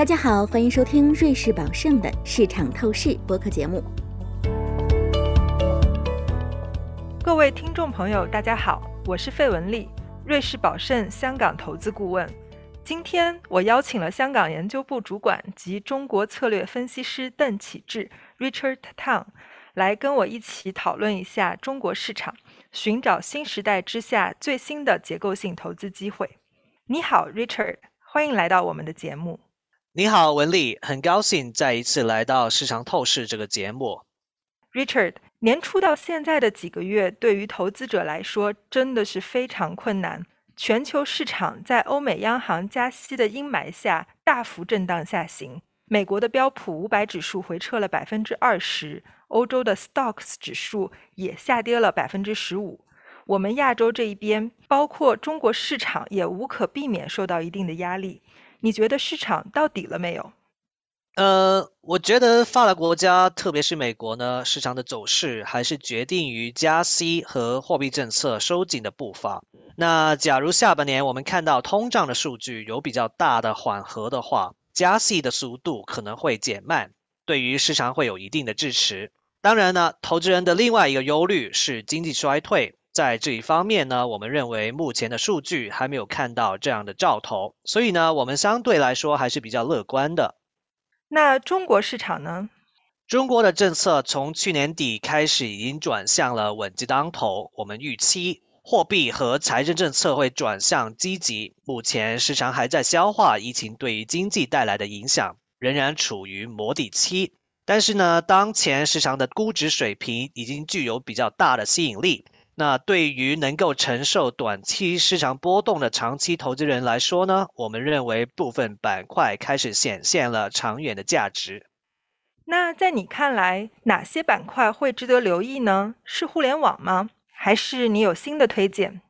大家好，欢迎收听瑞士宝盛的市场透视播客节目。各位听众朋友，大家好，我是费文丽，瑞士宝盛香港投资顾问。今天我邀请了香港研究部主管及中国策略分析师邓启智 （Richard Tang） 来跟我一起讨论一下中国市场，寻找新时代之下最新的结构性投资机会。你好，Richard，欢迎来到我们的节目。你好，文丽，很高兴再一次来到市场透视这个节目。Richard，年初到现在的几个月，对于投资者来说真的是非常困难。全球市场在欧美央行加息的阴霾下大幅震荡下行，美国的标普五百指数回撤了百分之二十，欧洲的 Stocks 指数也下跌了百分之十五。我们亚洲这一边，包括中国市场，也无可避免受到一定的压力。你觉得市场到底了没有？呃，我觉得发达国家，特别是美国呢，市场的走势还是决定于加息和货币政策收紧的步伐。那假如下半年我们看到通胀的数据有比较大的缓和的话，加息的速度可能会减慢，对于市场会有一定的支持。当然呢，投资人的另外一个忧虑是经济衰退。在这一方面呢，我们认为目前的数据还没有看到这样的兆头，所以呢，我们相对来说还是比较乐观的。那中国市场呢？中国的政策从去年底开始已经转向了稳字当头，我们预期货币和财政政策会转向积极。目前市场还在消化疫情对于经济带来的影响，仍然处于磨底期。但是呢，当前市场的估值水平已经具有比较大的吸引力。那对于能够承受短期市场波动的长期投资人来说呢，我们认为部分板块开始显现了长远的价值。那在你看来，哪些板块会值得留意呢？是互联网吗？还是你有新的推荐？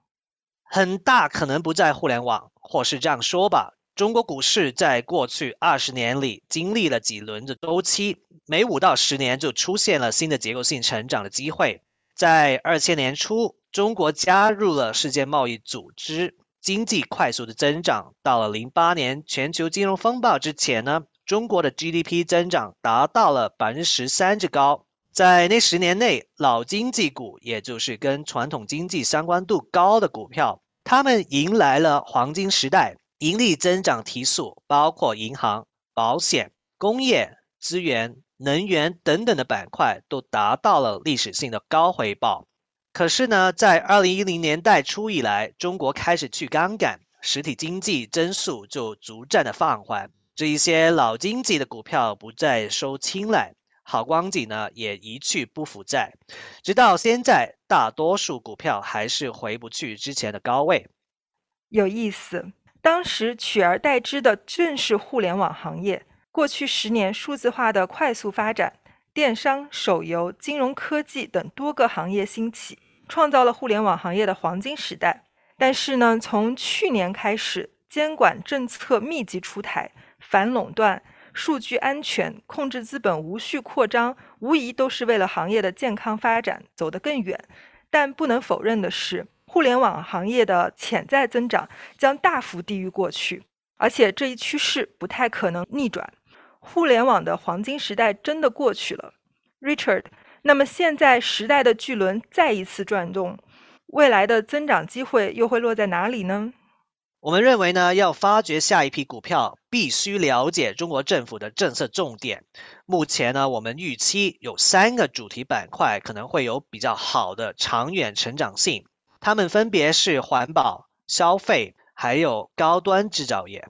很大可能不在互联网，或是这样说吧，中国股市在过去二十年里经历了几轮的周期，每五到十年就出现了新的结构性成长的机会。在二千年初，中国加入了世界贸易组织，经济快速的增长。到了零八年全球金融风暴之前呢，中国的 GDP 增长达到了百分之十三之高。在那十年内，老经济股，也就是跟传统经济相关度高的股票，他们迎来了黄金时代，盈利增长提速，包括银行、保险、工业、资源。能源等等的板块都达到了历史性的高回报。可是呢，在二零一零年代初以来，中国开始去杠杆，实体经济增速就逐渐的放缓。这一些老经济的股票不再受青睐，好光景呢也一去不复在。直到现在，大多数股票还是回不去之前的高位。有意思，当时取而代之的正是互联网行业。过去十年，数字化的快速发展，电商、手游、金融科技等多个行业兴起，创造了互联网行业的黄金时代。但是呢，从去年开始，监管政策密集出台，反垄断、数据安全、控制资本无序扩张，无疑都是为了行业的健康发展走得更远。但不能否认的是，互联网行业的潜在增长将大幅低于过去，而且这一趋势不太可能逆转。互联网的黄金时代真的过去了，Richard。那么现在时代的巨轮再一次转动，未来的增长机会又会落在哪里呢？我们认为呢，要发掘下一批股票，必须了解中国政府的政策重点。目前呢，我们预期有三个主题板块可能会有比较好的长远成长性，它们分别是环保、消费，还有高端制造业。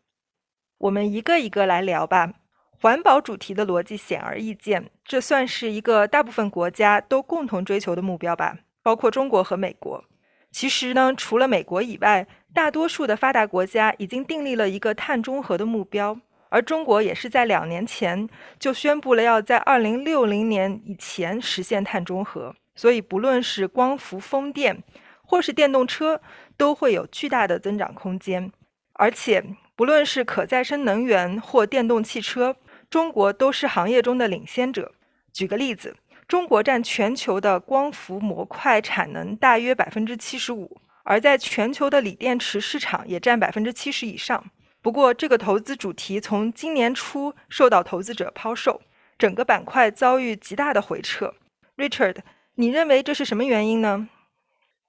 我们一个一个来聊吧。环保主题的逻辑显而易见，这算是一个大部分国家都共同追求的目标吧，包括中国和美国。其实呢，除了美国以外，大多数的发达国家已经订立了一个碳中和的目标，而中国也是在两年前就宣布了要在二零六零年以前实现碳中和。所以，不论是光伏、风电，或是电动车，都会有巨大的增长空间。而且，不论是可再生能源或电动汽车，中国都是行业中的领先者。举个例子，中国占全球的光伏模块产能大约百分之七十五，而在全球的锂电池市场也占百分之七十以上。不过，这个投资主题从今年初受到投资者抛售，整个板块遭遇极大的回撤。Richard，你认为这是什么原因呢？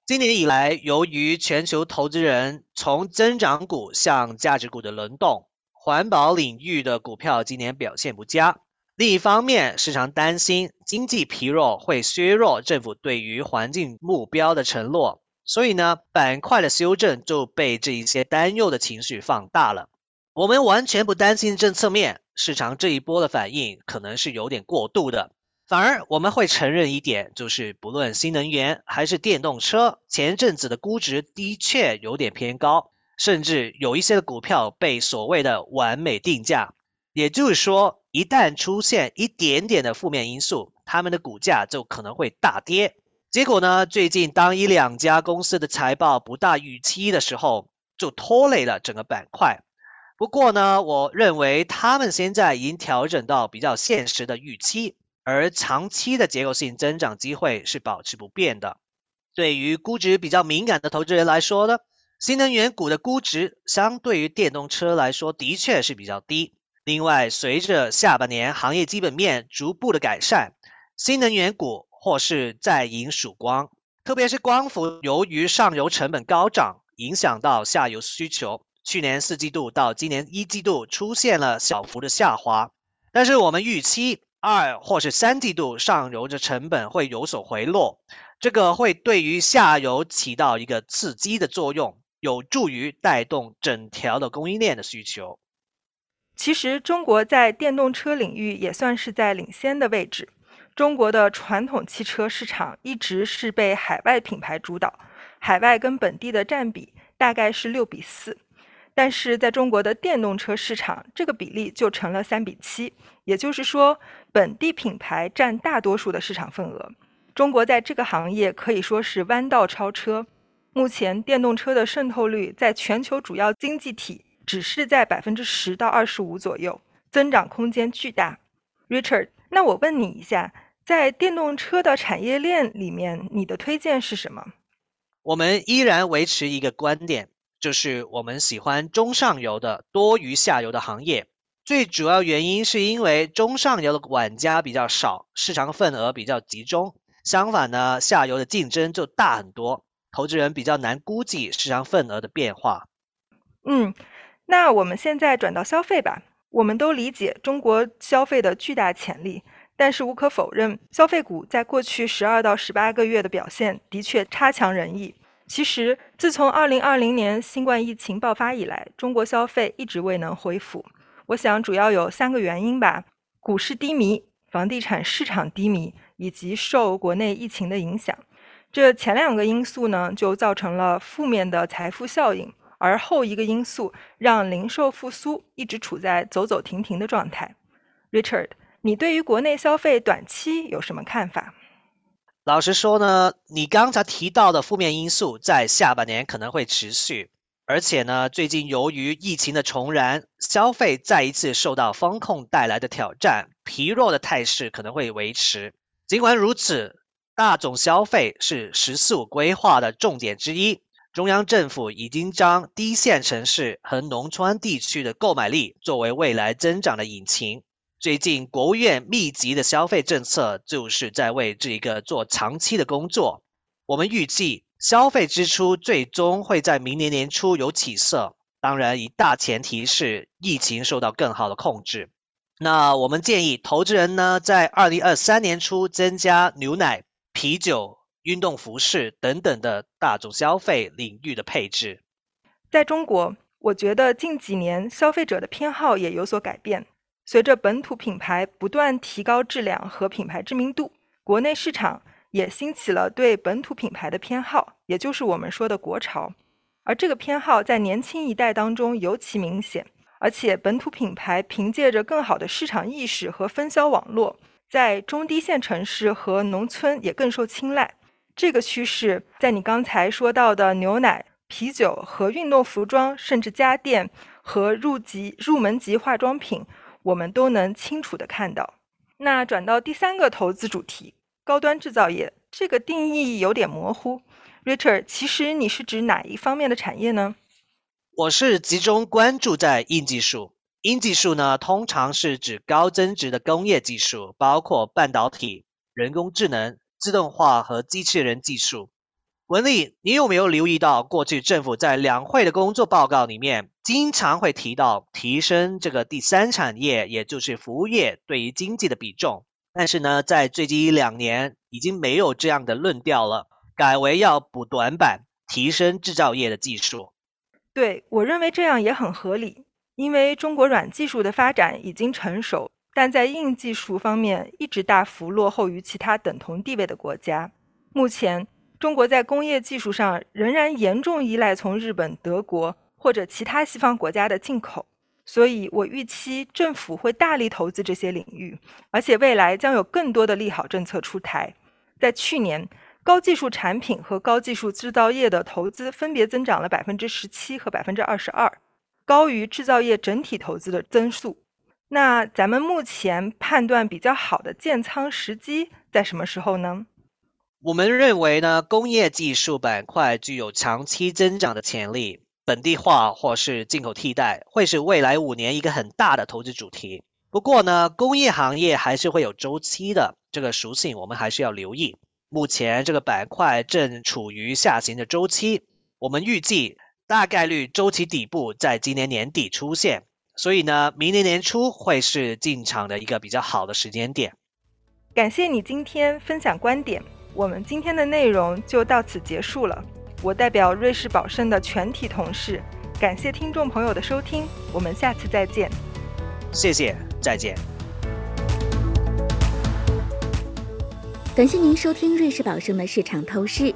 今年以来，由于全球投资人从增长股向价值股的轮动，环保领域的股票今年表现不佳。另一方面，市场担心经济疲弱会削弱政府对于环境目标的承诺，所以呢，板块的修正就被这一些担忧的情绪放大了。我们完全不担心政策面，市场这一波的反应可能是有点过度的。反而我们会承认一点，就是不论新能源还是电动车，前阵子的估值的确有点偏高，甚至有一些的股票被所谓的完美定价。也就是说，一旦出现一点点的负面因素，他们的股价就可能会大跌。结果呢，最近当一两家公司的财报不大预期的时候，就拖累了整个板块。不过呢，我认为他们现在已经调整到比较现实的预期。而长期的结构性增长机会是保持不变的。对于估值比较敏感的投资人来说呢，新能源股的估值相对于电动车来说的确是比较低。另外，随着下半年行业基本面逐步的改善，新能源股或是再迎曙光。特别是光伏，由于上游成本高涨，影响到下游需求，去年四季度到今年一季度出现了小幅的下滑。但是我们预期。二或是三季度上游的成本会有所回落，这个会对于下游起到一个刺激的作用，有助于带动整条的供应链的需求。其实，中国在电动车领域也算是在领先的位置。中国的传统汽车市场一直是被海外品牌主导，海外跟本地的占比大概是六比四。但是在中国的电动车市场，这个比例就成了三比七，也就是说，本地品牌占大多数的市场份额。中国在这个行业可以说是弯道超车。目前电动车的渗透率在全球主要经济体只是在百分之十到二十五左右，增长空间巨大。Richard，那我问你一下，在电动车的产业链里面，你的推荐是什么？我们依然维持一个观点。就是我们喜欢中上游的多于下游的行业，最主要原因是因为中上游的玩家比较少，市场份额比较集中。相反呢，下游的竞争就大很多，投资人比较难估计市场份额的变化。嗯，那我们现在转到消费吧。我们都理解中国消费的巨大潜力，但是无可否认，消费股在过去十二到十八个月的表现的确差强人意。其实，自从二零二零年新冠疫情爆发以来，中国消费一直未能恢复。我想主要有三个原因吧：股市低迷、房地产市场低迷，以及受国内疫情的影响。这前两个因素呢，就造成了负面的财富效应；而后一个因素让零售复苏一直处在走走停停的状态。Richard，你对于国内消费短期有什么看法？老实说呢，你刚才提到的负面因素在下半年可能会持续，而且呢，最近由于疫情的重燃，消费再一次受到风控带来的挑战，疲弱的态势可能会维持。尽管如此，大众消费是“十四五”规划的重点之一，中央政府已经将低线城市和农村地区的购买力作为未来增长的引擎。最近，国务院密集的消费政策就是在为这一个做长期的工作。我们预计消费支出最终会在明年年初有起色，当然，以大前提是疫情受到更好的控制。那我们建议投资人呢，在二零二三年初增加牛奶、啤酒、运动服饰等等的大众消费领域的配置。在中国，我觉得近几年消费者的偏好也有所改变。随着本土品牌不断提高质量和品牌知名度，国内市场也兴起了对本土品牌的偏好，也就是我们说的国潮。而这个偏好在年轻一代当中尤其明显，而且本土品牌凭借着更好的市场意识和分销网络，在中低线城市和农村也更受青睐。这个趋势在你刚才说到的牛奶、啤酒和运动服装，甚至家电和入级入门级化妆品。我们都能清楚的看到。那转到第三个投资主题，高端制造业，这个定义有点模糊。Richard，其实你是指哪一方面的产业呢？我是集中关注在硬技术。硬技术呢，通常是指高增值的工业技术，包括半导体、人工智能、自动化和机器人技术。文丽，你有没有留意到，过去政府在两会的工作报告里面，经常会提到提升这个第三产业，也就是服务业对于经济的比重。但是呢，在最近一两年，已经没有这样的论调了，改为要补短板，提升制造业的技术。对我认为这样也很合理，因为中国软技术的发展已经成熟，但在硬技术方面一直大幅落后于其他等同地位的国家。目前。中国在工业技术上仍然严重依赖从日本、德国或者其他西方国家的进口，所以我预期政府会大力投资这些领域，而且未来将有更多的利好政策出台。在去年，高技术产品和高技术制造业的投资分别增长了百分之十七和百分之二十二，高于制造业整体投资的增速。那咱们目前判断比较好的建仓时机在什么时候呢？我们认为呢，工业技术板块具有长期增长的潜力，本地化或是进口替代会是未来五年一个很大的投资主题。不过呢，工业行业还是会有周期的，这个属性我们还是要留意。目前这个板块正处于下行的周期，我们预计大概率周期底部在今年年底出现，所以呢，明年年初会是进场的一个比较好的时间点。感谢你今天分享观点。我们今天的内容就到此结束了。我代表瑞士宝盛的全体同事，感谢听众朋友的收听。我们下次再见。谢谢，再见。感谢您收听瑞士宝盛的市场透视。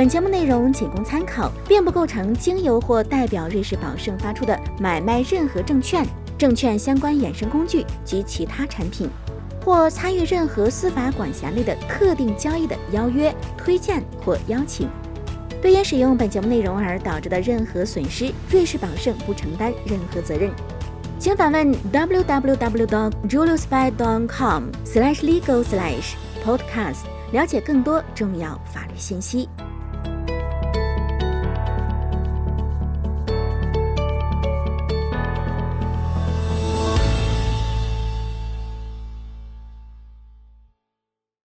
本节目内容仅供参考，并不构成经由或代表瑞士宝盛发出的买卖任何证券、证券相关衍生工具及其他产品。或参与任何司法管辖内的特定交易的邀约、推荐或邀请，对因使用本节目内容而导致的任何损失，瑞士宝盛不承担任何责任。请访问 www.juliusby.com/legal/podcast 了解更多重要法律信息。